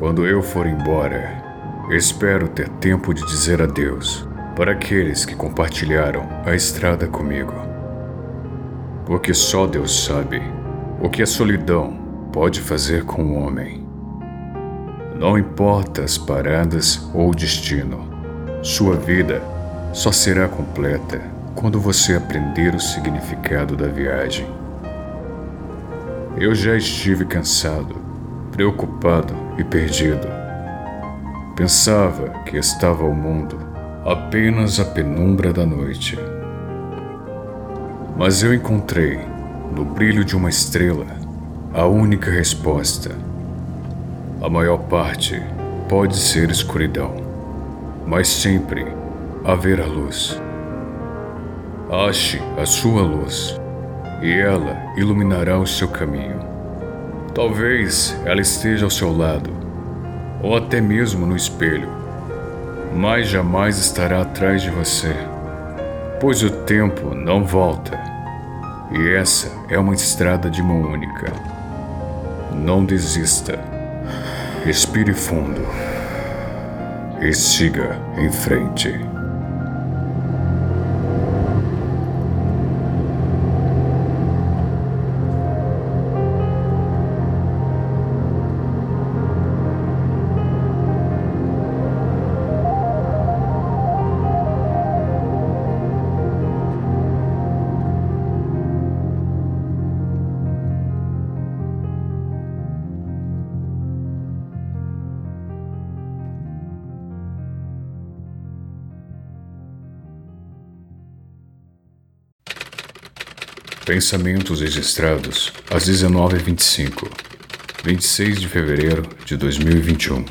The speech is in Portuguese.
Quando eu for embora, espero ter tempo de dizer adeus para aqueles que compartilharam a estrada comigo. Porque só Deus sabe o que a solidão pode fazer com o homem. Não importa as paradas ou o destino, sua vida só será completa quando você aprender o significado da viagem. Eu já estive cansado, preocupado e perdido. Pensava que estava ao mundo apenas a penumbra da noite. Mas eu encontrei, no brilho de uma estrela, a única resposta. A maior parte pode ser escuridão, mas sempre haverá luz. Ache a sua luz e ela iluminará o seu caminho. Talvez ela esteja ao seu lado, ou até mesmo no espelho, mas jamais estará atrás de você, pois o tempo não volta. E essa é uma estrada de mão única. Não desista. Respire fundo e siga em frente. Pensamentos registrados às 19h25, 26 de fevereiro de 2021.